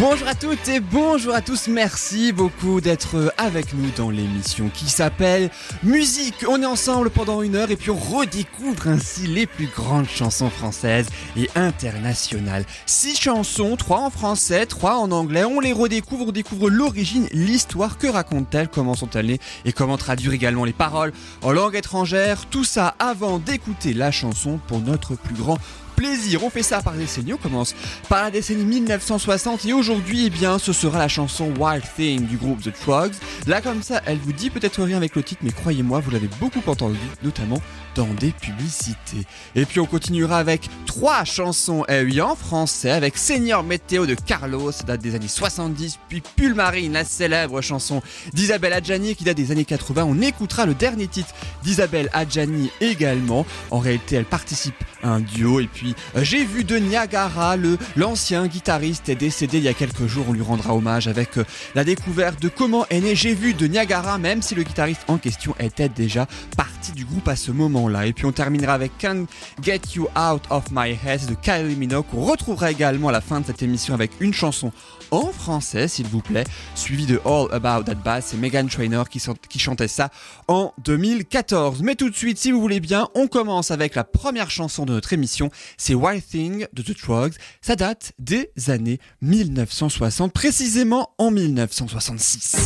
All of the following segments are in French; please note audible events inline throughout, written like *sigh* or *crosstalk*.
Bonjour à toutes et bonjour à tous, merci beaucoup d'être avec nous dans l'émission qui s'appelle Musique. On est ensemble pendant une heure et puis on redécouvre ainsi les plus grandes chansons françaises et internationales. Six chansons, trois en français, trois en anglais, on les redécouvre, on découvre l'origine, l'histoire, que racontent-elles, comment sont-elles nées? Et comment traduire également les paroles en langue étrangère? Tout ça avant d'écouter la chanson pour notre plus grand plaisir. On fait ça par décennie. On commence par la décennie 1960 et aujourd'hui, eh bien, ce sera la chanson Wild Thing du groupe The Trugs. Là, comme ça, elle vous dit peut-être rien avec le titre, mais croyez-moi, vous l'avez beaucoup entendu, notamment dans des publicités. Et puis on continuera avec trois chansons eh oui, en français avec Seigneur Météo de Carlos, ça date des années 70, puis Pulmarine, la célèbre chanson d'Isabelle Adjani qui date des années 80. On écoutera le dernier titre d'Isabelle Adjani également. En réalité, elle participe à un duo. Et puis euh, j'ai vu de Niagara, le l'ancien guitariste est décédé il y a quelques jours. On lui rendra hommage avec euh, la découverte de comment est né J'ai vu de Niagara, même si le guitariste en question était déjà parti du groupe à ce moment là Et puis on terminera avec Can't Get You Out of My Head de Kylie Minogue. On retrouvera également à la fin de cette émission avec une chanson en français, s'il vous plaît, suivi de All About That Bass. C'est Megan Trainor qui chantait ça en 2014. Mais tout de suite, si vous voulez bien, on commence avec la première chanson de notre émission. C'est Wild Thing de The Trugs. Ça date des années 1960, précisément en 1966.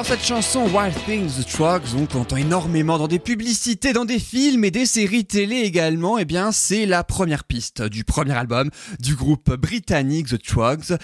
Alors cette chanson Wild Things The Trucks, on entend énormément dans des publicités, dans des films et des séries télé également, eh bien c'est la première piste du premier album du groupe britannique The Trucks.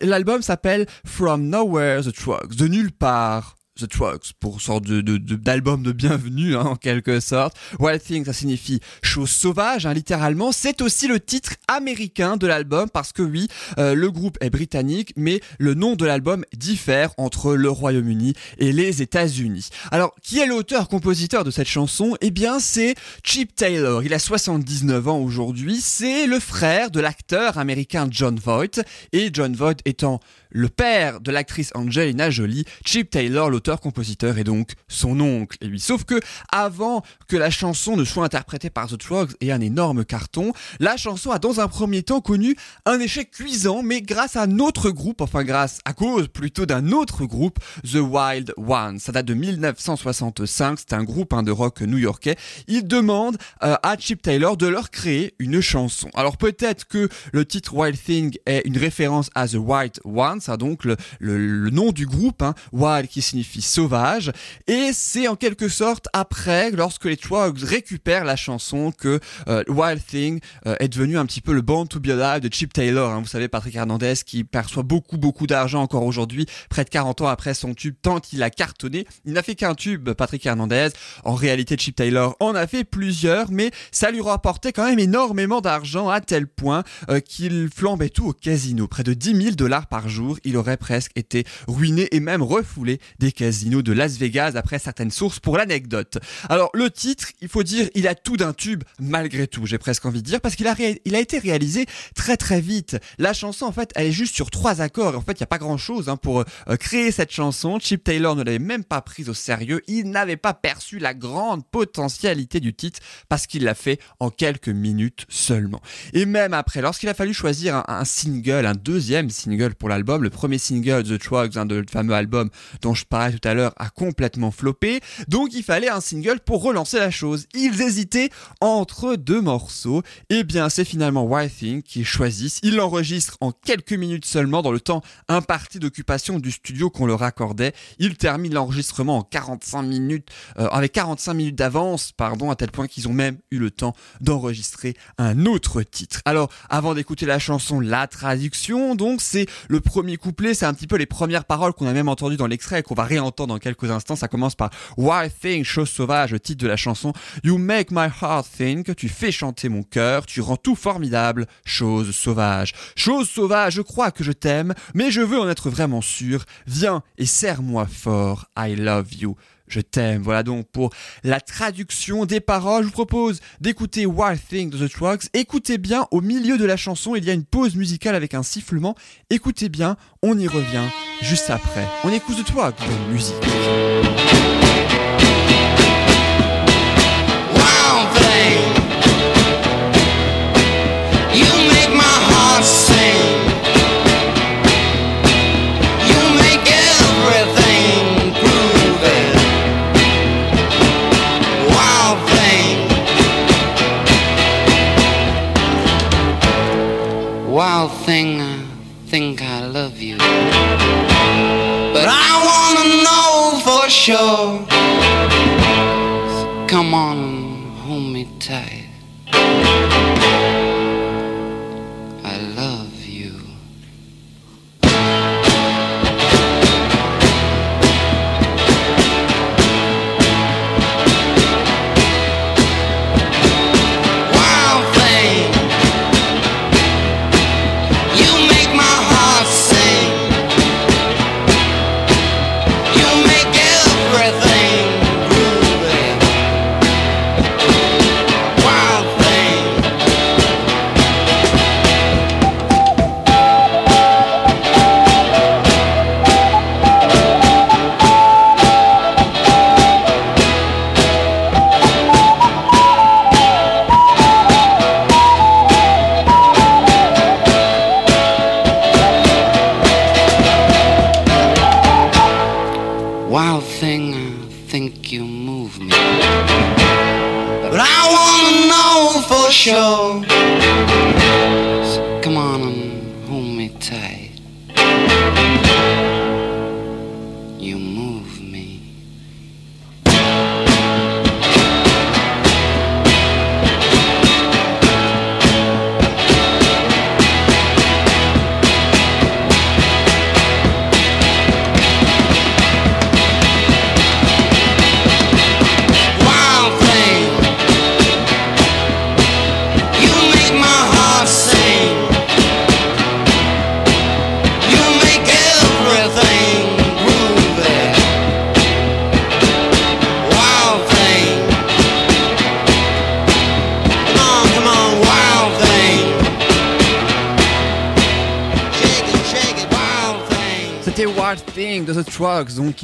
L'album s'appelle From Nowhere The Trucks, de nulle part The Trucks pour sorte de, d'album de, bienvenue hein, en quelque sorte. Wild Thing ça signifie chose sauvage hein, littéralement. C'est aussi le titre américain de l'album parce que oui, euh, le groupe est britannique mais le nom de l'album diffère entre le Royaume-Uni et les États-Unis. Alors qui est l'auteur-compositeur de cette chanson? Eh bien c'est Chip Taylor. Il a 79 ans aujourd'hui. C'est le frère de l'acteur américain John Voight et John Voight étant le père de l'actrice Angelina Jolie, Chip Taylor, l'auteur-compositeur, est donc son oncle. Et lui, sauf que avant que la chanson ne soit interprétée par The Trugs et un énorme carton, la chanson a dans un premier temps connu un échec cuisant, mais grâce à un autre groupe, enfin grâce à cause plutôt d'un autre groupe, The Wild Ones. Ça date de 1965, c'est un groupe hein, de rock new-yorkais. Il demande euh, à Chip Taylor de leur créer une chanson. Alors peut-être que le titre Wild Thing est une référence à The Wild Ones, ça donc le, nom du groupe, hein, Wild qui signifie sauvage, et c'est en quelque sorte après, lorsque les Trugs récupèrent la chanson, que euh, Wild Thing euh, est devenu un petit peu le Born to Be Alive de Chip Taylor. Hein. Vous savez, Patrick Hernandez qui perçoit beaucoup beaucoup d'argent encore aujourd'hui, près de 40 ans après son tube, tant il a cartonné. Il n'a fait qu'un tube, Patrick Hernandez. En réalité, Chip Taylor en a fait plusieurs, mais ça lui rapportait quand même énormément d'argent à tel point euh, qu'il flambait tout au casino, près de 10 000 dollars par jour il aurait presque été ruiné et même refoulé des casinos de Las Vegas après certaines sources pour l'anecdote. Alors le titre, il faut dire, il a tout d'un tube malgré tout, j'ai presque envie de dire, parce qu'il a, été réalisé très très vite. La chanson en fait, elle est juste sur trois accords. En fait, il n'y a pas grand chose hein, pour euh, créer cette chanson. Chip Taylor ne l'avait même pas prise au sérieux. Il n'avait pas perçu la grande potentialité du titre parce qu'il l'a fait en quelques minutes seulement. Et même après, lorsqu'il a fallu choisir un single, un deuxième single pour l'album, le premier single The Trugs, hein, de le fameux album dont je parlais tout à l'heure, a complètement floppé. Donc il fallait un single pour relancer la chose. Ils hésitaient entre deux morceaux. Et eh bien c'est finalement Wild Thing qu'ils choisissent. Ils l'enregistrent en quelques minutes seulement dans le temps imparti d'occupation du studio qu'on leur accordait. Ils terminent l'enregistrement en 45 minutes, euh, avec 45 minutes d'avance, pardon, à tel point qu'ils ont même eu le temps d'enregistrer un autre titre. Alors avant d'écouter la chanson, la traduction, donc c'est le premier c'est un petit peu les premières paroles qu'on a même entendues dans l'extrait et qu'on va réentendre dans quelques instants. Ça commence par Wild Thing, chose sauvage, titre de la chanson. You make my heart think, tu fais chanter mon cœur, tu rends tout formidable, chose sauvage. Chose sauvage, je crois que je t'aime, mais je veux en être vraiment sûr. Viens et serre-moi fort, I love you je t'aime. Voilà donc pour la traduction des paroles. Je vous propose d'écouter Wild Thing de The Trucks. Écoutez bien, au milieu de la chanson, il y a une pause musicale avec un sifflement. Écoutez bien, on y revient juste après. On écoute The Trucks musique. Know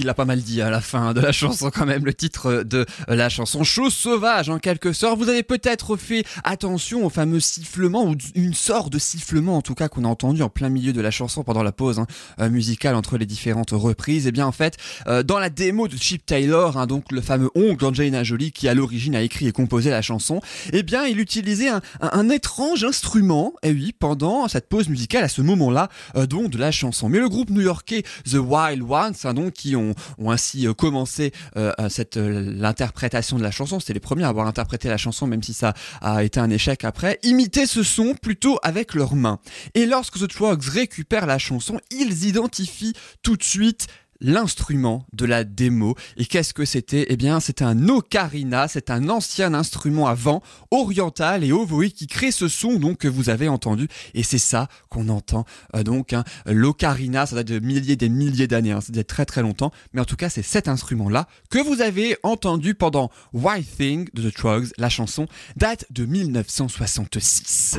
Trucks, donc il a pas mal à la fin de la chanson quand même, le titre de la chanson. Chose sauvage en quelque sorte. Vous avez peut-être fait attention au fameux sifflement, ou une sorte de sifflement en tout cas qu'on a entendu en plein milieu de la chanson pendant la pause hein, euh, musicale entre les différentes reprises. Et bien en fait, euh, dans la démo de Chip Taylor, hein, donc le fameux oncle d'Angelina Jolie qui à l'origine a écrit et composé la chanson, eh bien il utilisait un, un- étrange instrument, et oui, pendant cette pause musicale à ce moment-là, euh, donc de la chanson. Mais le groupe new-yorkais The Wild Ones, hein, donc qui ont, ont ainsi euh, commencé euh, cette euh, l'interprétation de la chanson, c'était les premiers à avoir interprété la chanson, même si ça a été un échec après, imitaient ce son plutôt avec leurs mains. Et lorsque The Trucks récupèrent la chanson, ils identifient tout de suite l'instrument de la démo. Et qu'est-ce que c'était? Eh bien, c'était un ocarina, c'est un ancien instrument à vent oriental et ovoïde qui crée ce son donc que vous avez entendu. Et c'est ça qu'on entend euh, donc. Hein, L'ocarina, ça date de milliers des milliers d'années, hein, ça date très très longtemps. Mais en tout cas, c'est cet instrument-là que vous avez entendu pendant White Thing de The Trugs. La chanson date de 1966.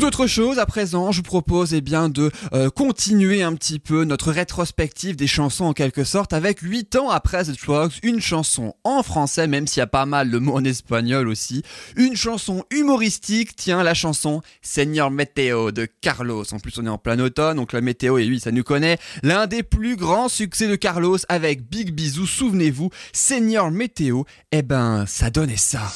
Tout autre chose à présent, je vous propose eh bien de euh, continuer un petit peu notre rétrospective des chansons en quelque sorte avec 8 ans après The Trucks, une chanson en français même s'il y a pas mal de mots en espagnol aussi, une chanson humoristique, tiens la chanson Seigneur Météo de Carlos. En plus on est en plein automne donc la météo et oui ça nous connaît, l'un des plus grands succès de Carlos avec Big Bisou, souvenez-vous, Seigneur Météo, eh ben ça donnait ça.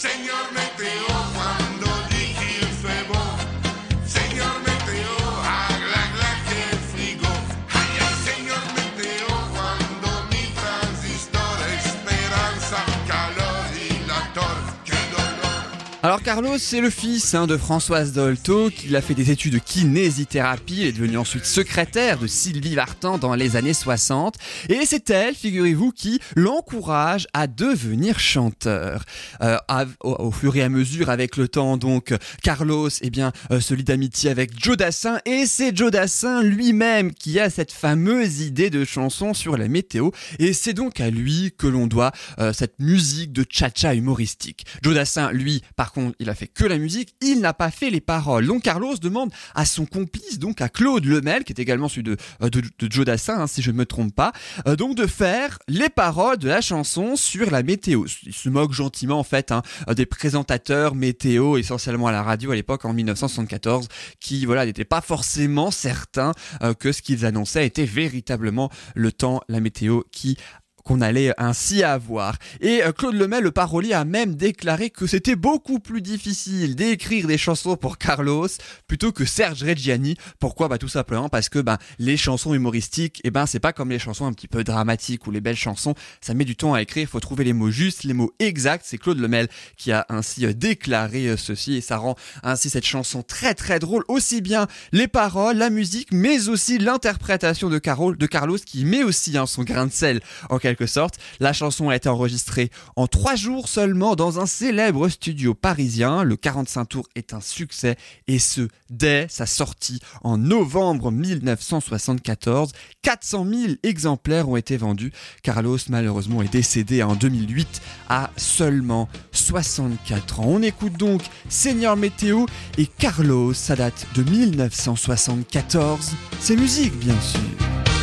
Alors Carlos, c'est le fils hein, de Françoise Dolto, qui a fait des études de kinésithérapie, il est devenu ensuite secrétaire de Sylvie Vartan dans les années 60, et c'est elle, figurez-vous, qui l'encourage à devenir chanteur. Euh, au fur et à mesure, avec le temps, donc, Carlos, eh bien, euh, se lie d'amitié avec Joe Dassin, et c'est Joe Dassin lui-même qui a cette fameuse idée de chanson sur la météo, et c'est donc à lui que l'on doit euh, cette musique de cha-cha humoristique. Joe Dassin, lui, par il a fait que la musique, il n'a pas fait les paroles. Donc Carlos demande à son complice, donc à Claude Lemel, qui est également celui de, euh, de, Joe Dassin, hein, si je ne me trompe pas, euh, donc de faire les paroles de la chanson sur la météo. Il se moque gentiment, en fait, hein, des présentateurs météo, essentiellement à la radio à l'époque, en 1974, qui, voilà, n'étaient pas forcément certains euh, que ce qu'ils annonçaient était véritablement le temps, la météo qui qu'on allait ainsi avoir. Et euh, Claude Lemay, le parolier, a même déclaré que c'était beaucoup plus difficile d'écrire des chansons pour Carlos plutôt que Serge Reggiani. Pourquoi? Bah tout simplement parce que bah, les chansons humoristiques, eh ben c'est pas comme les chansons un petit peu dramatiques ou les belles chansons. Ça met du temps à écrire, faut trouver les mots justes, les mots exacts. C'est Claude Lemel qui a ainsi euh, déclaré euh, ceci et ça rend ainsi cette chanson très très drôle. Aussi bien les paroles, la musique, mais aussi l'interprétation de, de Carlos qui met aussi hein, son grain de sel en quelque La chanson a été enregistrée en trois jours seulement dans un célèbre studio parisien. Le 45 tours est un succès et ce dès sa sortie en novembre 1974. 400 000 exemplaires ont été vendus. Carlos malheureusement est décédé en 2008 à seulement 64 ans. On écoute donc Seigneur Météo et Carlos, ça date de 1974. C'est musique bien sûr.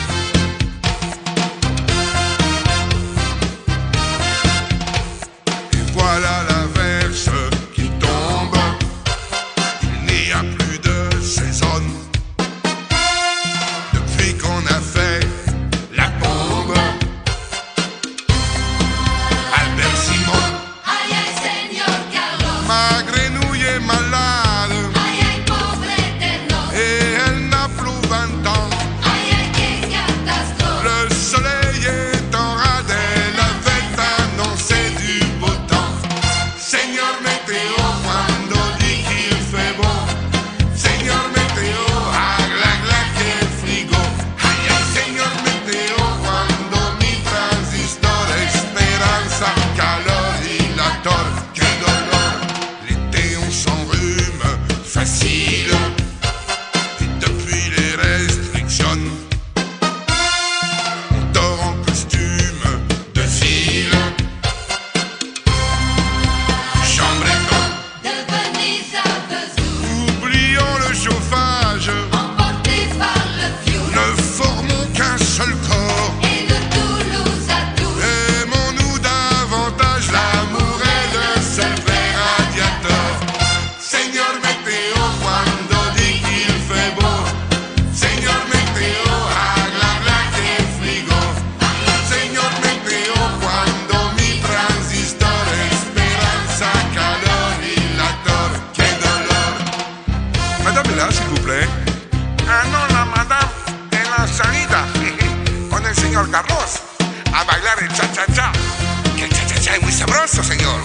cae muy sabroso, señor.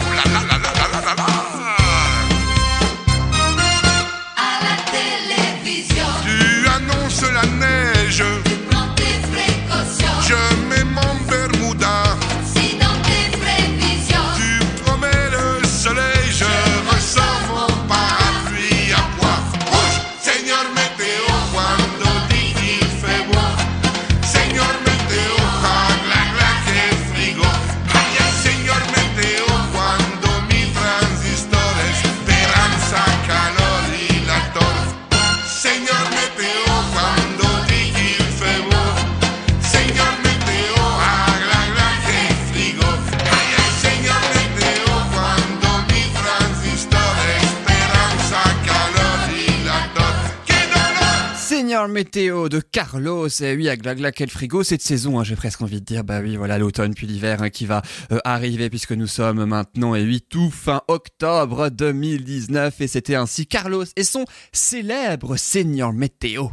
Météo de Carlos, et oui, à Glagla, quel frigo, cette saison, hein, j'ai presque envie de dire, bah oui, voilà l'automne puis l'hiver hein, qui va euh, arriver puisque nous sommes maintenant, et oui, tout fin octobre 2019, et c'était ainsi Carlos et son célèbre Seigneur Météo.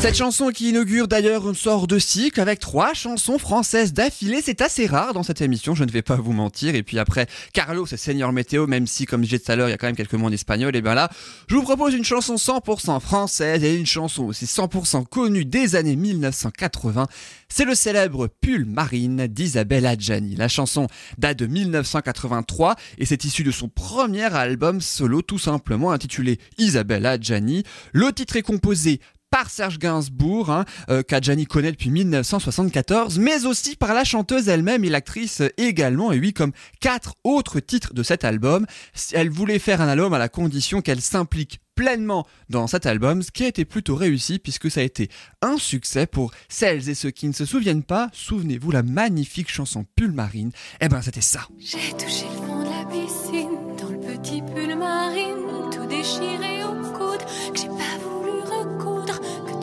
Cette chanson qui inaugure d'ailleurs une sorte de cycle avec trois chansons françaises d'affilée, c'est assez rare dans cette émission, je ne vais pas vous mentir. Et puis après, Carlos et Seigneur Météo, même si comme je disais tout à l'heure, il y a quand même quelques mots en espagnol, et bien là, je vous propose une chanson 100% française et une chanson aussi 100% connue des années 1980. C'est le célèbre Pull Marine d'Isabelle Adjani. La chanson date de 1983 et c'est issu de son premier album solo tout simplement intitulé Isabelle Adjani. Le titre est composé par Serge Gainsbourg, hein, euh, qu'Adjani connaît depuis 1974, mais aussi par la chanteuse elle-même et l'actrice également, et oui, comme quatre autres titres de cet album. Elle voulait faire un album à la condition qu'elle s'implique pleinement dans cet album, ce qui a été plutôt réussi puisque ça a été un succès pour celles et ceux qui ne se souviennent pas. Souvenez-vous la magnifique chanson Pull Marine. Eh ben, c'était ça. J'ai touché le fond de la piscine,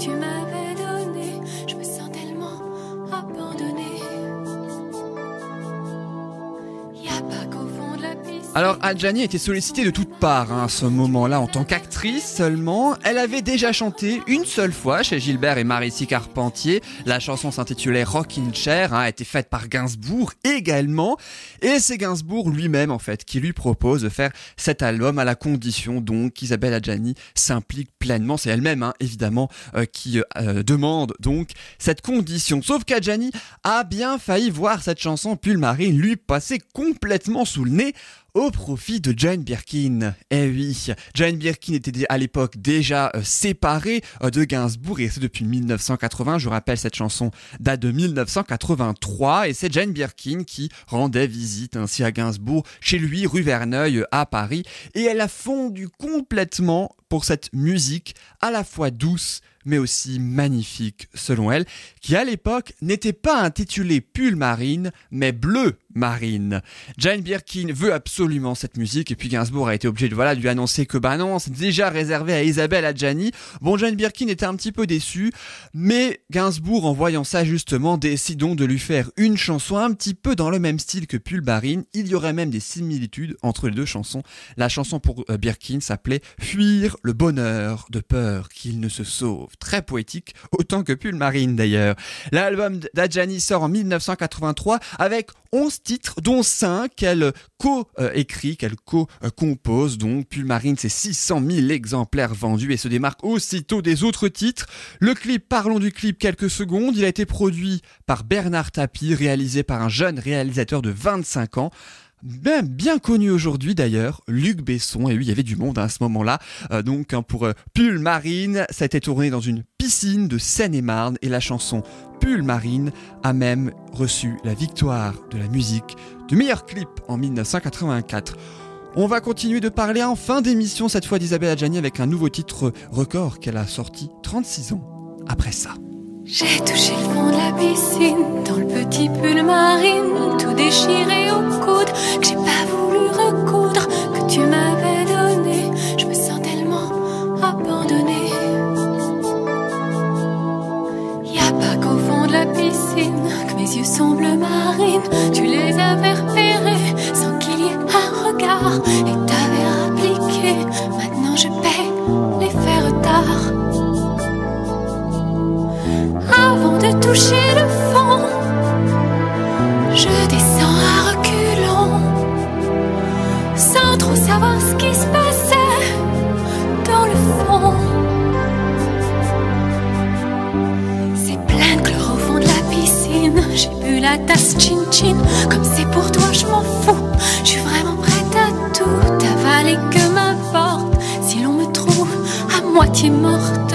recoudre, que Alors Adjani été sollicitée de toutes parts hein, à ce moment-là en tant qu'actrice seulement. Elle avait déjà chanté une seule fois chez Gilbert et Marissi Carpentier. La chanson s'intitulait Rockin' Chair, hein, a été faite par Gainsbourg également. Et c'est Gainsbourg lui-même en fait qui lui propose de faire cet album à la condition donc qu'Isabelle Adjani s'implique pleinement. C'est elle-même hein, évidemment euh, qui euh, demande donc cette condition. Sauf qu'Adjani a bien failli voir cette chanson Pull Marine lui passer complètement sous le nez au profit de Jane Birkin. Eh oui, Jane Birkin était à l'époque déjà euh, séparée euh, de Gainsbourg et c'est depuis 1980. Je rappelle, cette chanson date de 1983 et c'est Jane Birkin qui rendait visite ainsi à Gainsbourg chez lui rue Verneuil à Paris et elle a fondu complètement pour cette musique à la fois douce mais aussi magnifique selon elle, qui à l'époque n'était pas intitulée Pull Marine, mais Bleu Marine. Jane Birkin veut absolument cette musique, et puis Gainsbourg a été obligé de voilà, lui annoncer que bah c'est déjà réservé à Isabelle Adjani. Bon, Jane Birkin était un petit peu déçue, mais Gainsbourg, en voyant ça justement, décide donc de lui faire une chanson un petit peu dans le même style que Pull Marine. Il y aurait même des similitudes entre les deux chansons. La chanson pour euh, Birkin s'appelait Fuir le bonheur de peur qu'il ne se sauve très poétique, autant que Pull Marine d'ailleurs. L'album d'Adjani sort en 1983 avec 11 titres, dont 5 qu'elle co-écrit, qu'elle co-compose. Donc, Pull Marine, c'est 600 000 exemplaires vendus et se démarque aussitôt des autres titres. Le clip, parlons du clip quelques secondes. Il a été produit par Bernard Tapie, réalisé par un jeune réalisateur de 25 ans. Bien, connu aujourd'hui d'ailleurs, Luc Besson, et oui, il y avait du monde hein, à ce moment-là. Euh, donc hein, pour euh, Pull Marine, ça a été tourné dans une piscine de Seine-et-Marne, et la chanson Pull Marine a même reçu la victoire de la musique du meilleur clip en 1984. On va continuer de parler en fin d'émission, cette fois d'Isabelle Adjani, avec un nouveau titre record qu'elle a sorti 36 ans après ça. J'ai touché le fond de la piscine, dans le petit pull marine, tout déchiré au coude, que j'ai pas voulu recoudre, que tu m'avais donné. Je me sens tellement abandonnée. Y a pas qu'au fond de la piscine, que mes yeux sont bleu marine, tu les avais repérés toucher le fond, je descends à reculons, sans trop savoir ce qui se passait dans le fond. C'est plein de chlore au fond de la piscine. J'ai bu la tasse chin-chin, comme c'est pour toi, je m'en fous. Je suis vraiment prête à tout avaler que m'importe si l'on me trouve à moitié morte.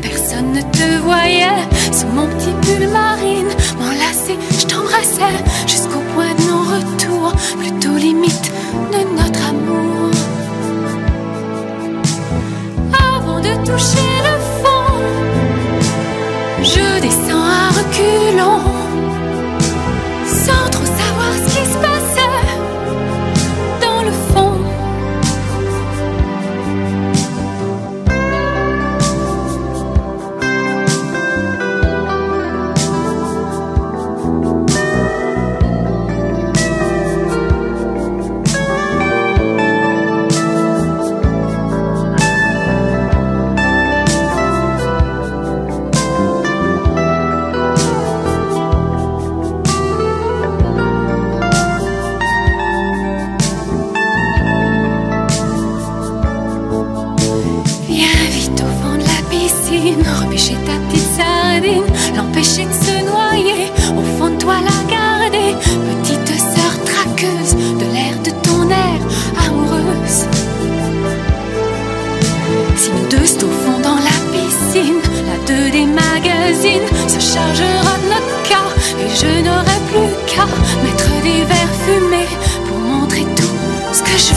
Personne ne te voyait. Sous mon petit pull marine, m'enlacer, je t'embrassais jusqu'au point de non-retour, plutôt limite de notre amour. Avant de toucher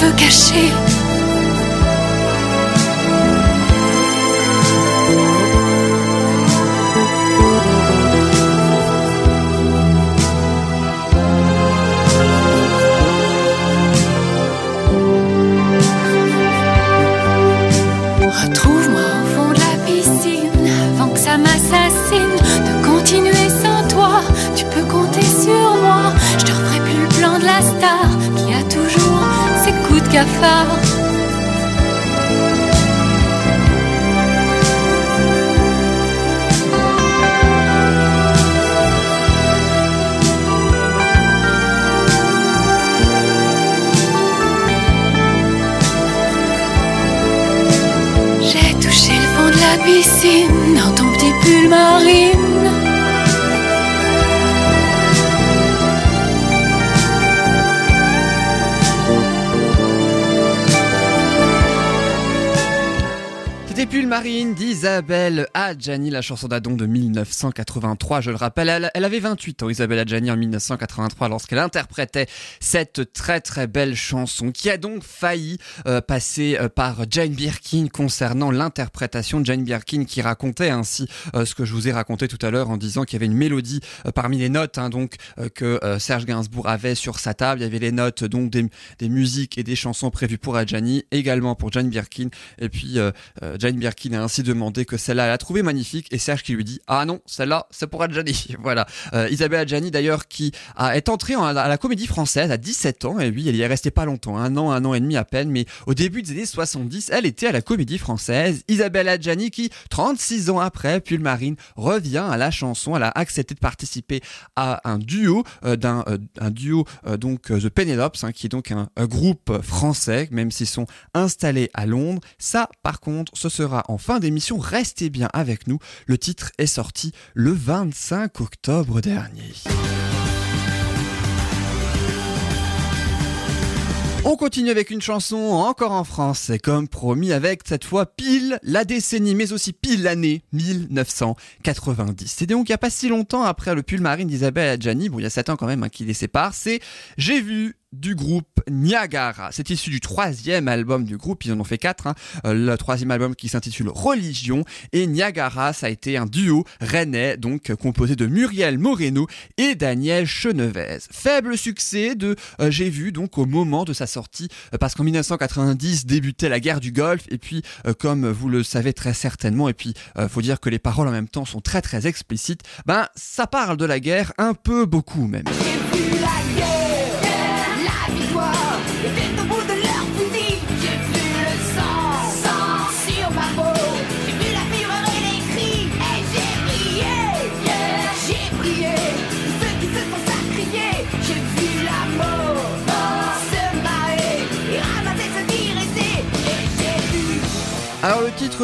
veux cacher. Adjani, la chanson d'Adon de 1983. Je le rappelle, elle, avait 28 ans, Isabelle Adjani, en 1983, lorsqu'elle interprétait cette très très belle chanson, qui a donc failli euh, passer euh, par Jane Birkin concernant l'interprétation de Jane Birkin, qui racontait ainsi euh, ce que je vous ai raconté tout à l'heure en disant qu'il y avait une mélodie parmi les notes hein, donc que Serge Gainsbourg avait sur sa table. Il y avait les notes donc des, des musiques et des chansons prévues pour Adjani, également pour Jane Birkin. Et puis Jane Birkin a ainsi demandé que celle-là, elle a trouvé magnifique, et Serge qui lui dit Ah non, celle-là, c'est pour Adjani. *laughs* voilà. Euh, Isabelle Adjani, d'ailleurs, qui a, est entrée en- à la comédie française à 17 ans, et oui, elle y est restée pas longtemps, un an, un an et demi à peine, mais au début des années 70, elle était à la comédie française. Isabelle Adjani, qui, 36 ans après, Pull Marine, revient à la chanson. Elle a accepté de participer à un duo, euh, d'un euh, un duo, donc, The Penelopes, hein, qui est donc un, un groupe français, même s'ils sont installés à Londres. Ça, par contre, ce sera en fin d'émission. Restez bien avec nous. Le titre est sorti le 25 octobre dernier. On continue avec une chanson encore en français, comme promis, avec cette fois pile la décennie, mais aussi pile l'année 1990. C'est donc il n'y a pas si longtemps après le pull marine d'Isabelle Adjani, bon il y a 7 ans quand même hein, qui les sépare, c'est J'ai vu du groupe Niagara. C'est issu du troisième album du groupe, ils en ont fait quatre. hein. Euh, le troisième album qui s'intitule Religion et Niagara, ça a été un duo rennais, donc composé de Muriel Moreno et Daniel Chenevez. Faible succès de euh, J'ai vu donc au moment de sa sortie, euh, parce qu'en 1990 débutait la guerre du Golfe et puis comme vous le savez très certainement, et puis faut dire que les paroles en même temps sont très très explicites, ben ça parle de la guerre un peu beaucoup même.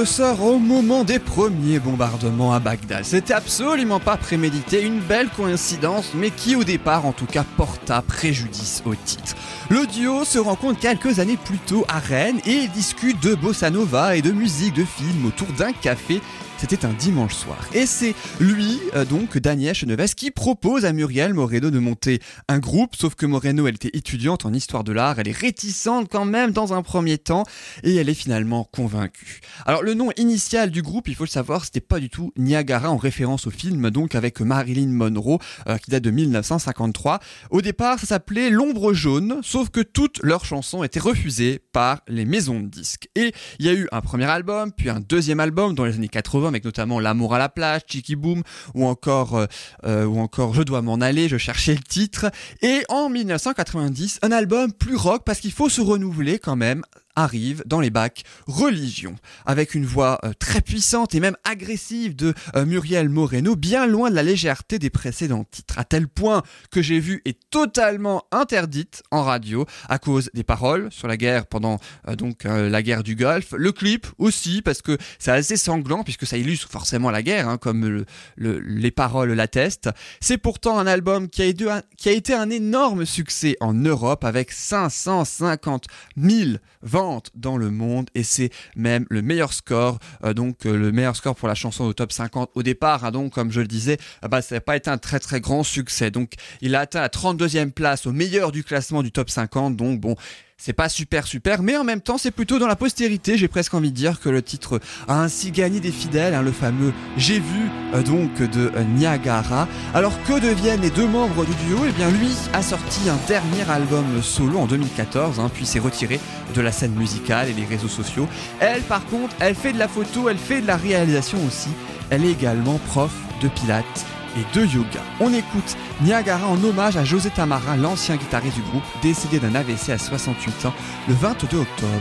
Sort au moment des premiers bombardements à Bagdad. C'était absolument pas prémédité, une belle coïncidence, mais qui au départ en tout cas porta préjudice au titre. Le duo se rencontre quelques années plus tôt à Rennes et discute de bossa nova et de musique de film autour d'un café. C'était un dimanche soir. Et c'est lui, euh, donc Daniel Chenevès, qui propose à Muriel Moreno de monter un groupe, sauf que Moreno, elle était étudiante en histoire de l'art, elle est réticente quand même dans un premier temps, et elle est finalement convaincue. Alors le nom initial du groupe, il faut le savoir, c'était pas du tout Niagara en référence au film, donc avec Marilyn Monroe, euh, qui date de 1953. Au départ, ça s'appelait L'ombre jaune, sauf que toutes leurs chansons étaient refusées par les maisons de disques. Et il y a eu un premier album, puis un deuxième album dans les années 80, avec notamment L'amour à la plage, Chicky Boom, ou encore, euh, euh, ou encore Je dois m'en aller, je cherchais le titre. Et en 1990, un album plus rock, parce qu'il faut se renouveler quand même, arrive dans les bacs religion, avec une voix euh, très puissante et même agressive de euh, Muriel Moreno, bien loin de la légèreté des précédents titres, à tel point que j'ai vu est totalement interdite en radio à cause des paroles sur la guerre pendant euh, donc la guerre du Golfe, le clip aussi parce que c'est assez sanglant puisque ça illustre forcément la guerre, hein, comme le- le- les paroles l'attestent. C'est pourtant un album qui a été un énorme succès en Europe avec 550 000 ventes dans le monde et c'est même le meilleur score, euh, donc euh, le meilleur score pour la chanson au top 50 au départ. hein, donc comme je le disais, ah bah, ça n'a pas été un très très grand succès. Donc il a atteint la 32e place au meilleur du classement du top 50. Donc bon, c'est pas super super, mais en même temps c'est plutôt dans la postérité, j'ai presque envie de dire que le titre a ainsi gagné des fidèles, hein, le fameux J'ai vu euh, donc de euh, Niagara. Alors que deviennent les deux membres du duo? Eh bien lui a sorti un dernier album solo en 2014, hein, puis s'est retiré de la scène musicale et les réseaux sociaux. Elle par contre, elle fait de la photo, elle fait de la réalisation aussi, elle est également prof de pilates et de yoga. On écoute Niagara en hommage à José Tamarin, l'ancien guitariste du groupe, décédé d'un AVC à 68 ans le 22 octobre.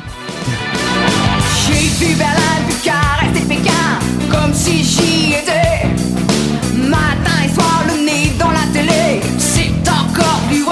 J'ai vu Berlin, Bucarest et Pékin Comme si j'y étais Matin et soir le nez dans la télé C'est encore plus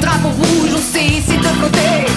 drapeau rouge, on sait, c'est de côté.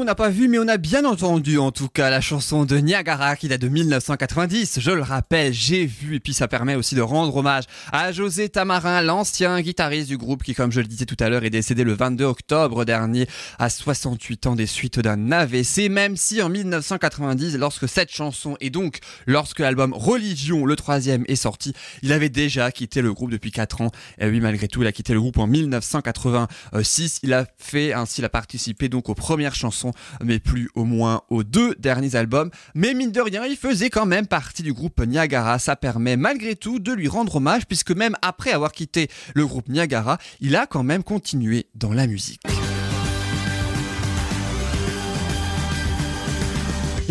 On n'a pas vu mais on a bien entendu en tout cas la chanson de Niagara qui date de 1990. Je le rappelle, j'ai vu et puis ça permet aussi de rendre hommage à José Tamarin, l'ancien guitariste du groupe qui comme je le disais tout à l'heure est décédé le 22 octobre dernier à 68 ans des suites d'un AVC. Même si en 1990 lorsque cette chanson et donc lorsque l'album Religion le troisième est sorti, il avait déjà quitté le groupe depuis 4 ans. Et oui malgré tout il a quitté le groupe en 1986. Il a fait ainsi il a participé donc aux premières chansons, mais plus au moins aux deux derniers albums. Mais mine de rien, il faisait quand même partie du groupe Niagara. Ça permet malgré tout de lui rendre hommage, puisque même après avoir quitté le groupe Niagara, il a quand même continué dans la musique.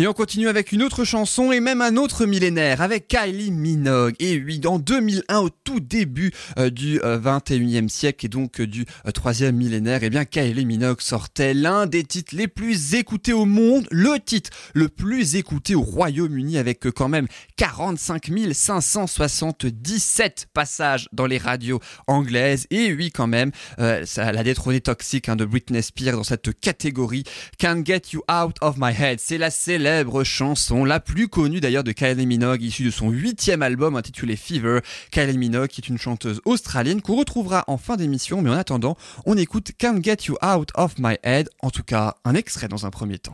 Et on continue avec une autre chanson et même un autre millénaire avec Kylie Minogue. Et oui, en 2001, au tout début euh, du euh, 21e siècle et donc euh, du euh, troisième millénaire, eh bien Kylie Minogue sortait l'un des titres les plus écoutés au monde, le titre le plus écouté au Royaume-Uni avec euh, quand même 45 577 passages dans les radios anglaises. Et oui, quand même, euh, ça a détrôné Toxic hein, de Britney Spears dans cette catégorie. Can't Get You Out of My Head, c'est la célèbre chanson, la plus connue d'ailleurs de Kylie Minogue, issue de son huitième album intitulé Fever. Kylie Minogue, est une chanteuse australienne qu'on retrouvera en fin d'émission, mais en attendant, on écoute Can't Get You Out of My Head, en tout cas un extrait dans un premier temps.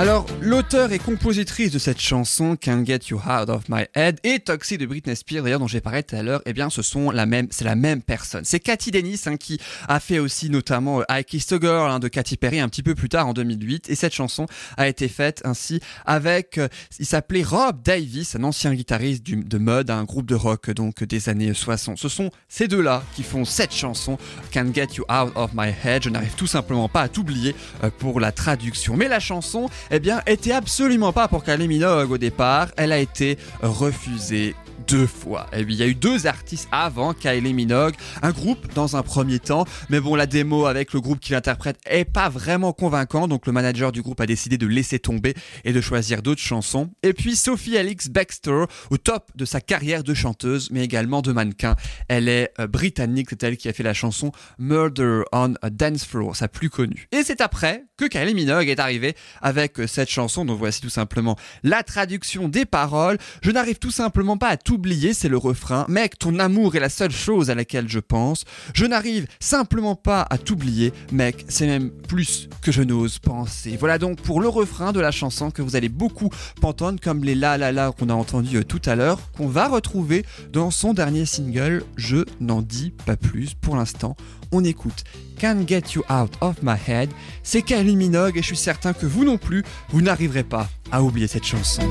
Alors, l'auteur et compositrice de cette chanson, Can't Get You Out of My Head, et Toxic de Britney Spears, d'ailleurs, dont j'ai parlé tout à l'heure, eh bien, ce sont la même, c'est la même personne. C'est Cathy Dennis, hein, qui a fait aussi notamment euh, I Kissed a Girl, hein, de Katy Perry, un petit peu plus tard, en 2008, et cette chanson a été faite ainsi avec, euh, il s'appelait Rob Davis, un ancien guitariste de mode, un groupe de rock, donc, des années 60. Ce sont ces deux-là qui font cette chanson, Can't Get You Out of My Head. Je n'arrive tout simplement pas à t'oublier euh, pour la traduction. Mais la chanson, eh bien, était absolument pas pour Kylie au départ. Elle a été refusée deux fois. Et puis, il y a eu deux artistes avant Kylie Minogue, un groupe dans un premier temps, mais bon, la démo avec le groupe qui l'interprète est pas vraiment convaincant, donc le manager du groupe a décidé de laisser tomber et de choisir d'autres chansons. Et puis Sophie Alix Baxter, au top de sa carrière de chanteuse, mais également de mannequin. Elle est euh, britannique, c'est elle qui a fait la chanson Murder on a Dance Floor, sa plus connue. Et c'est après que Kylie Minogue est arrivée avec euh, cette chanson, dont voici tout simplement la traduction des paroles. Je n'arrive tout simplement pas à c'est le refrain. Mec, ton amour est la seule chose à laquelle je pense. Je n'arrive simplement pas à t'oublier, mec, c'est même plus que je n'ose penser. Voilà donc pour le refrain de la chanson que vous allez beaucoup entendre, comme les la la la qu'on a entendu euh, tout à l'heure, qu'on va retrouver dans son dernier single. Je n'en dis pas plus pour l'instant. On écoute Can't Get You Out of My Head. C'est Kylie Minogue et je suis certain que vous non plus, vous n'arriverez pas à oublier cette chanson.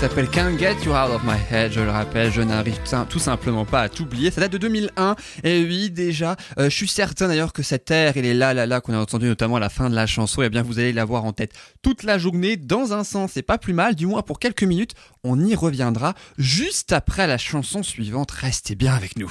S'appelle Can't Get You Out of My Head. Je le rappelle, je n'arrive tout simplement pas à t'oublier. Ça date de 2001. Et oui, déjà, euh, je suis certain d'ailleurs que cet air et les là là là qu'on a entendu notamment à la fin de la chanson, eh bien vous allez l'avoir en tête toute la journée. Dans un sens, c'est pas plus mal, du moins pour quelques minutes. On y reviendra juste après la chanson suivante. Restez bien avec nous.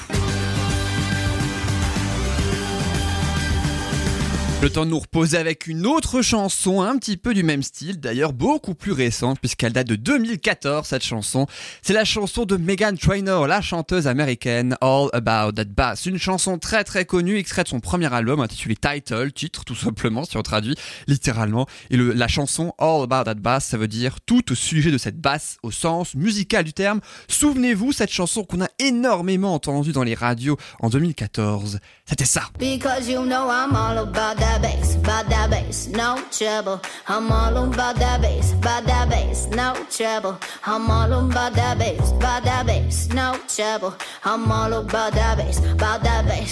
Le temps de nous reposer avec une autre chanson un petit peu du même style, d'ailleurs beaucoup plus récente puisqu'elle date de 2014 cette chanson. C'est la chanson de Megan Trainor, la chanteuse américaine All About That Bass. Une chanson très très connue, extrait de son premier album intitulé Title, titre tout simplement si on traduit littéralement. Et la chanson All About That Bass, ça veut dire tout au sujet de cette basse au sens musical du terme. Souvenez-vous cette chanson qu'on a énormément entendue dans les radios en 2014. C'était ça.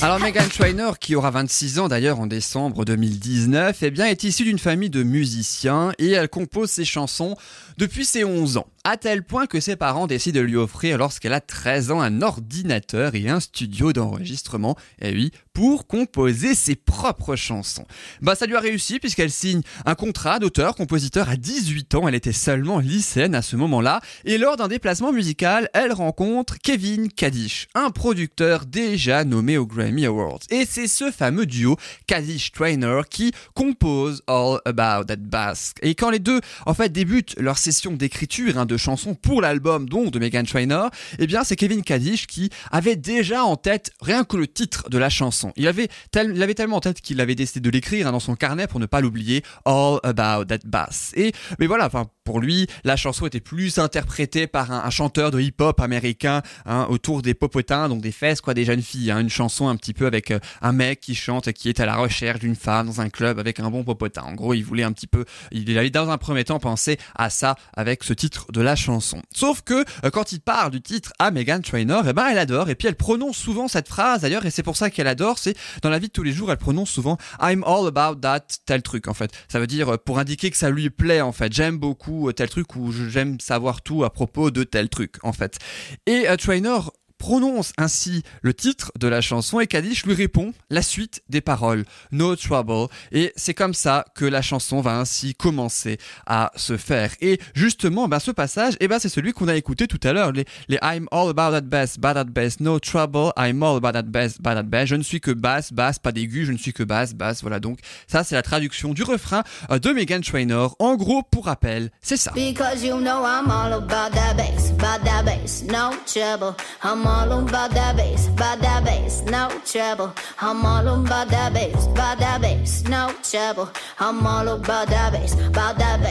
Alors Megan Trainor, qui aura 26 ans d'ailleurs en décembre 2019, eh bien est issue d'une famille de musiciens et elle compose ses chansons depuis ses 11 ans. À tel point que ses parents décident de lui offrir lorsqu'elle a 13 ans un ordinateur et un studio d'enregistrement, et oui, pour composer ses propres chansons. Bah ça lui a réussi puisqu'elle signe un contrat d'auteur-compositeur à 18 ans, elle était seulement lycéenne à ce moment-là, et lors d'un déplacement musical, elle rencontre Kevin Kadish, un producteur déjà nommé au Grammy Awards. Et c'est ce fameux duo Kadish Trainer qui compose All About That Bass. Et quand les deux en fait débutent leur session d'écriture hein, de chansons pour l'album donc de Megan Trainor, eh bien c'est Kevin Kadish qui avait déjà en tête rien que le titre de la chanson. Il avait, tel- il avait tellement en tête qu'il avait décidé de l'écrire hein, dans son carnet pour ne pas l'oublier, All About That Bass. Et mais voilà, enfin pour lui, la chanson était plus interprétée par un, chanteur de hip-hop américain hein, autour des popotins, donc des fesses quoi, des jeunes filles. hein. une chanson un petit peu avec euh, un mec qui chante et qui est à la recherche d'une femme dans un club avec un bon popotin. En gros, il voulait un petit peu, il avait dans un premier temps pensé à ça avec ce titre de la chanson. Sauf que euh, quand il parle du titre à Megan Trainor, eh ben elle adore et puis elle prononce souvent cette phrase d'ailleurs et c'est pour ça qu'elle adore. C'est dans la vie de tous les jours, elle prononce souvent I'm all about that tel truc en fait. Ça veut dire euh, pour indiquer que ça lui plaît en fait. J'aime beaucoup euh, tel truc ou j'aime savoir tout à propos de tel truc en fait. Et euh, Trainor prononce ainsi le titre de la chanson et Kadish lui répond la suite des paroles. No Trouble. Et c'est comme ça que la chanson va ainsi commencer à se faire. Et justement ben, ce passage eh ben, c'est celui qu'on a écouté tout à l'heure. Les, I'm all about that bass bad at bass no trouble I'm all about that bass bad at bass. Je ne suis que basse basse pas d'aigu je ne suis que basse basse voilà. Donc ça c'est la traduction du refrain euh, de Megan Trainor. En gros pour rappel c'est ça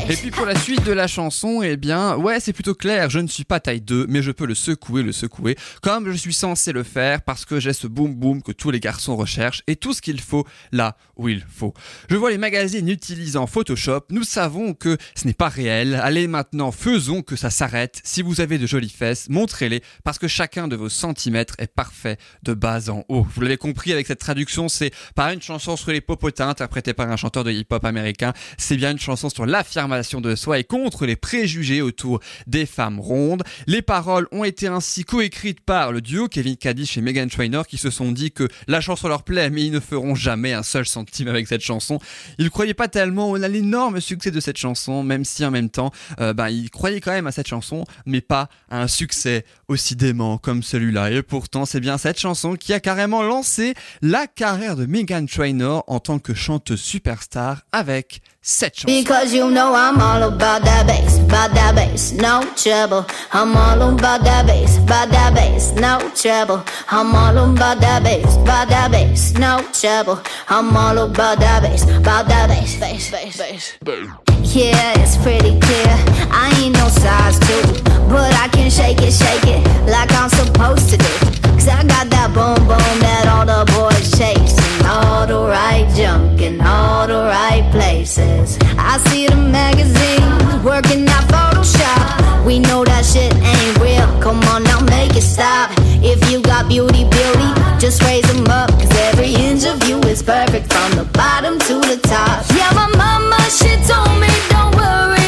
Et puis pour la suite de la chanson, eh bien, ouais, c'est plutôt clair. Je ne suis pas taille 2, mais je peux le secouer, le secouer, comme je suis censé le faire, parce que j'ai ce boom boom que tous les garçons recherchent et tout ce qu'il faut là où il faut. Je vois les magazines utilisant Photoshop. Nous savons que ce n'est pas réel. Allez maintenant, faisons que ça s'arrête. Si vous avez de jolies fesses, montrez-les, parce que chacun de vos centimètres est parfait de bas en haut. Vous l'avez compris avec cette traduction, c'est pas une chanson sur les popotins interprétée par un chanteur de hip-hop américain. C'est bien une chanson sur l'affirmation de soi et contre les préjugés autour des femmes rondes. Les paroles ont été ainsi coécrites par le duo Kevin Kadish et Megan Trainor qui se sont dit que la chanson leur plaît mais ils ne feront jamais un seul centime avec cette chanson. Ils croyaient pas tellement à l'énorme succès de cette chanson même si en même temps euh, ben, ils croyaient quand même à cette chanson mais pas à un succès aussi dément comme celui-là. Et pourtant c'est bien cette chanson qui a carrément lancé la carrière de Megan Trainor en tant que chanteuse superstar avec cette chanson. Because you know I'm all about that bass, about that bass, no trouble. I'm all about that bass, about that bass, no trouble. I'm all about that bass, about that bass, no trouble. I'm all about that bass, about that bass, bass, bass, bass. Yeah, it's pretty clear. I ain't no size two, but I can shake it, shake it like I'm supposed to do. Cause I got that boom boom that all the boys chase. And all the right junk in all the right places. I see the magazines working out Photoshop. We know that shit ain't real. Come on now, make it stop. If you got beauty, beauty, just raise them up. Cause every inch of is perfect from the bottom to the top. Yeah, my mama, she told me don't worry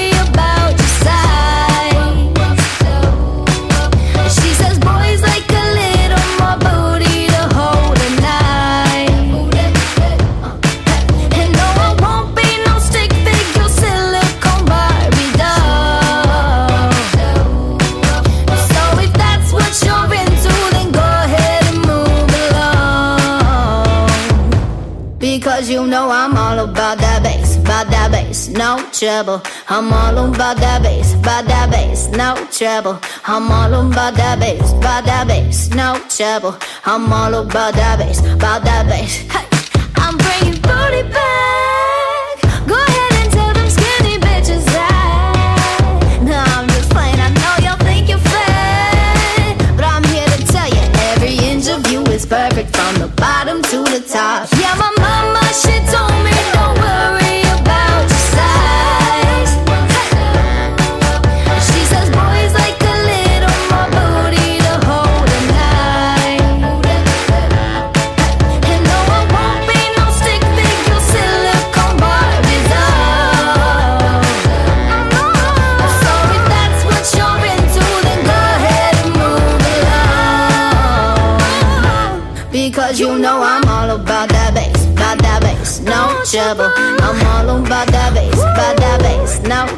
Because you know I'm all about that bass, about that bass, no trouble. I'm all about that bass, about that bass, no trouble. I'm all about that bass, about that bass, no trouble. I'm all about that bass, about that bass. Hey, I'm bringing booty back. Go ahead and tell them skinny bitches that. No, I'm just playing. I know y'all think you're fat, but I'm here to tell you every inch of you is perfect from the bottom to the top. Yeah,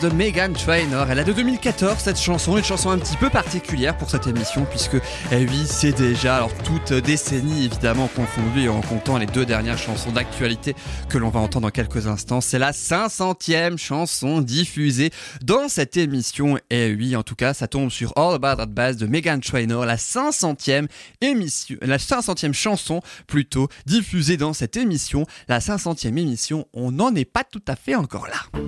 de Megan Trainor. Elle a de 2014 cette chanson, une chanson un petit peu particulière pour cette émission puisque, eh oui, c'est déjà, alors toute décennie évidemment confondue et en comptant les deux dernières chansons d'actualité que l'on va entendre dans quelques instants. C'est la 500e chanson diffusée dans cette émission. Et oui, en tout cas, ça tombe sur All About That Bass de Megan Trainor, la 500e émission, la 500e chanson plutôt diffusée dans cette émission. La 500e émission, on n'en est pas tout à fait encore là.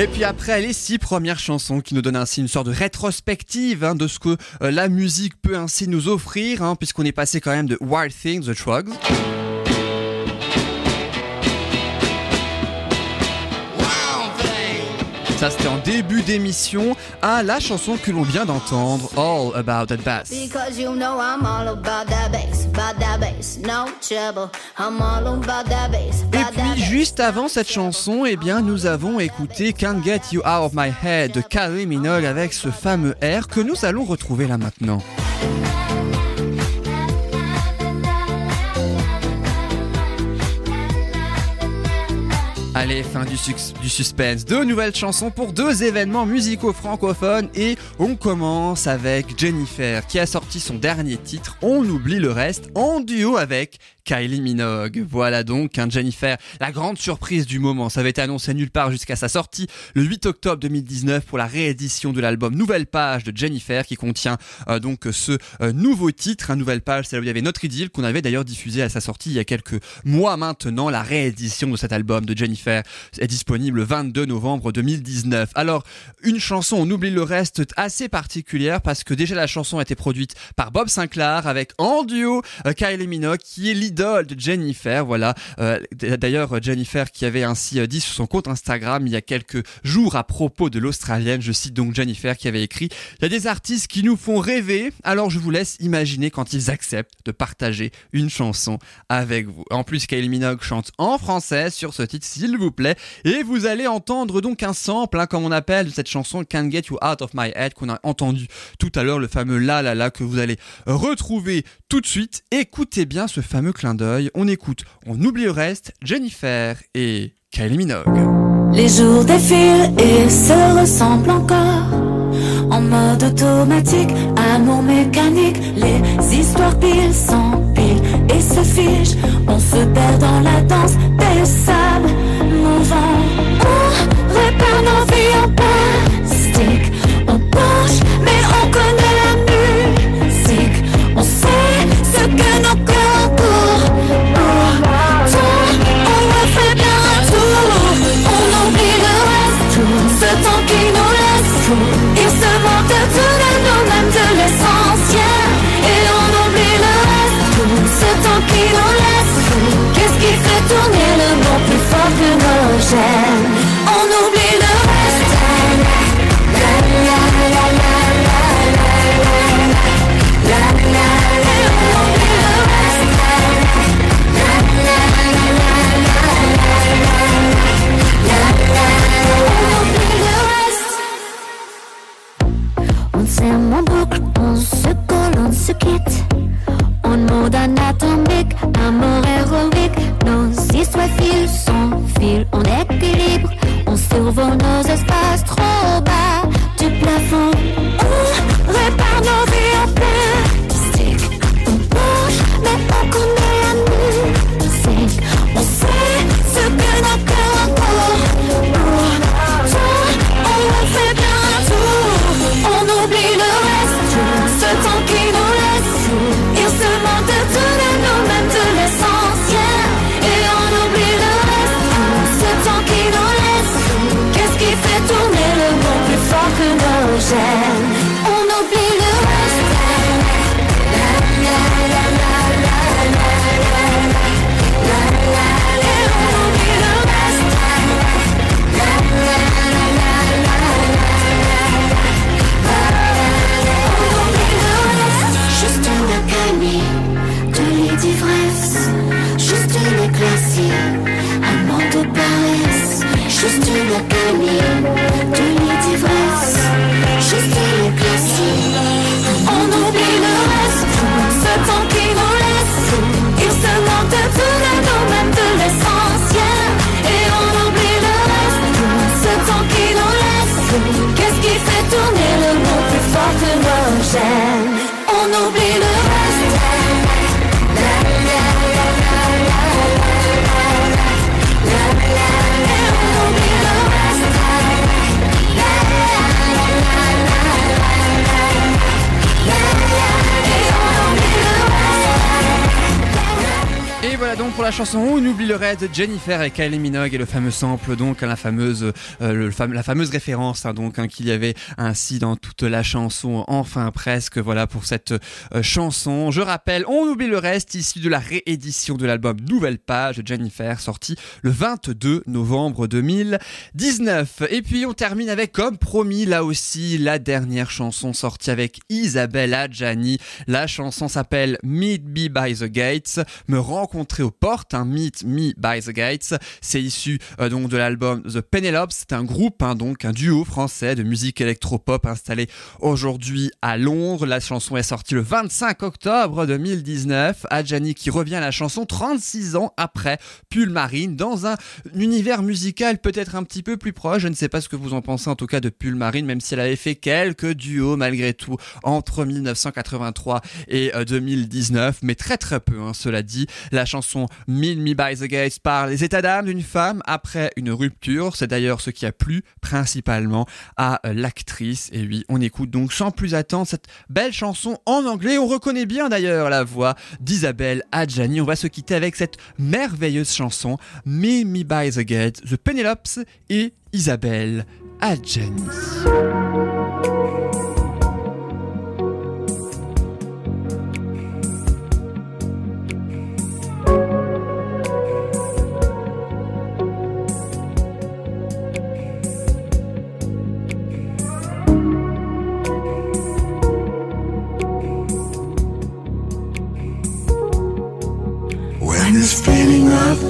Et puis après, les six premières chansons qui nous donnent ainsi une sorte de rétrospective hein, de ce que euh, la musique peut ainsi nous offrir, hein, puisqu'on est passé quand même de Wild Things, The Trugs, ça c'était en début d'émission, à la chanson que l'on vient d'entendre, All About That Bass. Because you know I'm all about that bass, about that bass, no trouble. I'm all about that bass, Et puis juste avant cette chanson, eh bien nous avons écouté Can't Get You Out of My Head de Kylie Minogue avec ce fameux air que nous allons retrouver là maintenant. Allez, fin du, sus- du suspense. Deux nouvelles chansons pour deux événements musicaux francophones et on commence avec Jennifer qui a sorti son dernier titre, On oublie le reste, en duo avec Kylie Minogue. Voilà donc un Jennifer, la grande surprise du moment. Ça avait été annoncé nulle part jusqu'à sa sortie le 8 octobre 2019 pour la réédition de l'album Nouvelle Page de Jennifer qui contient euh, donc ce euh, nouveau titre, un Nouvelle Page, c'est là où il y avait Notre Idylle qu'on avait d'ailleurs diffusé à sa sortie il y a quelques mois maintenant. La réédition de cet album de Jennifer est disponible le 22 novembre 2019. Alors, une chanson, on oublie le reste, assez particulière parce que déjà la chanson a été produite par Bob Sinclair avec en duo euh, Kylie Minogue qui est de Jennifer. Voilà. Euh, D'ailleurs, Jennifer qui avait ainsi euh, dit sur son compte Instagram il y a quelques jours à propos de l'Australienne, je cite donc Jennifer qui avait écrit Il y a des artistes qui nous font rêver, alors je vous laisse imaginer quand ils acceptent de partager une chanson avec vous. En plus, Kylie Minogue chante en français sur ce titre, s'il vous plaît, et vous allez entendre donc un sample, hein, comme on appelle, cette chanson Can't Get You Out of My Head qu'on a entendu tout à l'heure, le fameux la la la que vous allez retrouver tout de suite. Écoutez bien ce fameux clin d'œil. On écoute, on oublie le reste, Jennifer et Kylie Minogue. Les jours défilent et se ressemblent encore. En mode automatique, amour mécanique, les histoires pile s'empilent et se fichent. On se perd dans la danse des sables mouvants. On répare nos vies en la chanson On oublie le reste de Jennifer et Kylie Minogue et le fameux sample donc la fameuse euh, référence hein, donc hein, qu'il y avait ainsi dans toute la chanson enfin presque voilà pour cette euh, chanson. Je rappelle On oublie le reste issu de la réédition de l'album Nouvelle page de Jennifer sorti le 22 novembre 2019. Et puis on termine avec comme promis là aussi la dernière chanson sortie avec Isabelle Adjani. La chanson s'appelle Meet Me by the Gates, me rencontrer aux portes, un Meet Me by the Gates. C'est issu euh, donc de l'album The Penelopes. C'est un groupe, hein, donc un duo français de musique électropop installé aujourd'hui à Londres. La chanson est sortie le 25 octobre 2019. Adjani qui revient à la chanson 36 ans après Pull Marine dans un univers musical peut-être un petit peu plus proche. Je ne sais pas ce que vous en pensez en tout cas de Pull Marine, même si elle avait fait quelques duos malgré tout entre 1983 et euh, 2019, mais très très peu, hein, cela dit. La chanson Meet Me by the Gates parle des états d'âme d'une femme après une rupture. C'est d'ailleurs ce qui a plu principalement à euh, l'actrice. Et oui, on écoute donc sans plus attendre cette belle chanson en anglais. On reconnaît bien d'ailleurs la voix d'Isabelle Adjani. On va se quitter avec cette merveilleuse chanson Meet Me by the Gates, The Penelopes et Isabelle Adjani.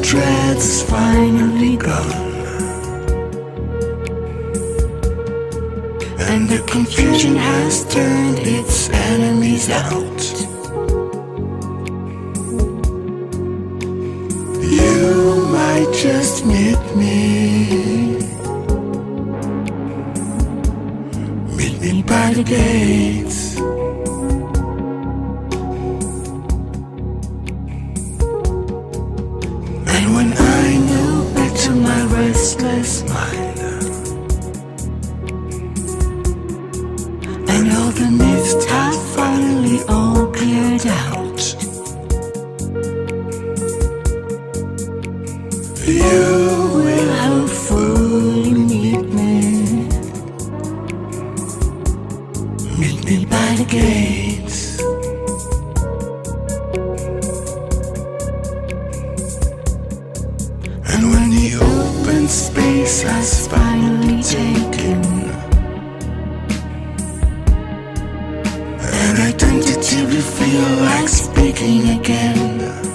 Dread is finally gone. And the confusion has turned its enemies out. You might just meet me. Meet me by the gates restless mind When you feel like speaking again?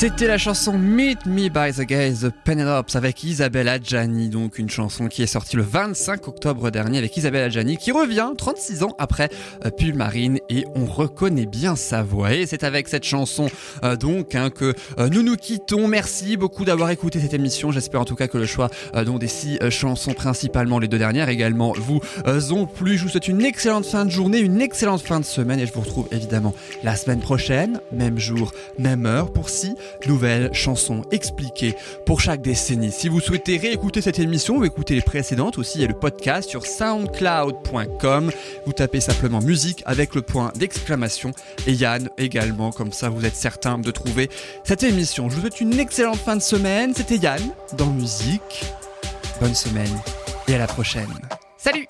C'était la chanson Meet Me by the Gays de Penelopes avec Isabelle Adjani, donc une chanson qui est sortie le 25 octobre dernier avec Isabelle Adjani qui revient 36 ans après euh, Pull Marine et on reconnaît bien sa voix. Et c'est avec cette chanson euh, donc hein, que euh, nous nous quittons. Merci beaucoup d'avoir écouté cette émission. J'espère en tout cas que le choix des six chansons, principalement les deux dernières également, vous ont plu. Je vous souhaite une excellente fin de journée, une excellente fin de semaine et je vous retrouve évidemment la semaine prochaine, même jour, même heure pour six nouvelles chansons expliquées pour chaque décennie. Si vous souhaitez réécouter cette émission ou écouter les précédentes aussi, il y a le podcast sur soundcloud.com. Vous tapez simplement musique avec le point d'exclamation et Yann également, comme ça vous êtes certain de trouver cette émission. Je vous souhaite une excellente fin de semaine. C'était Yann dans musique. Bonne semaine et à la prochaine. Salut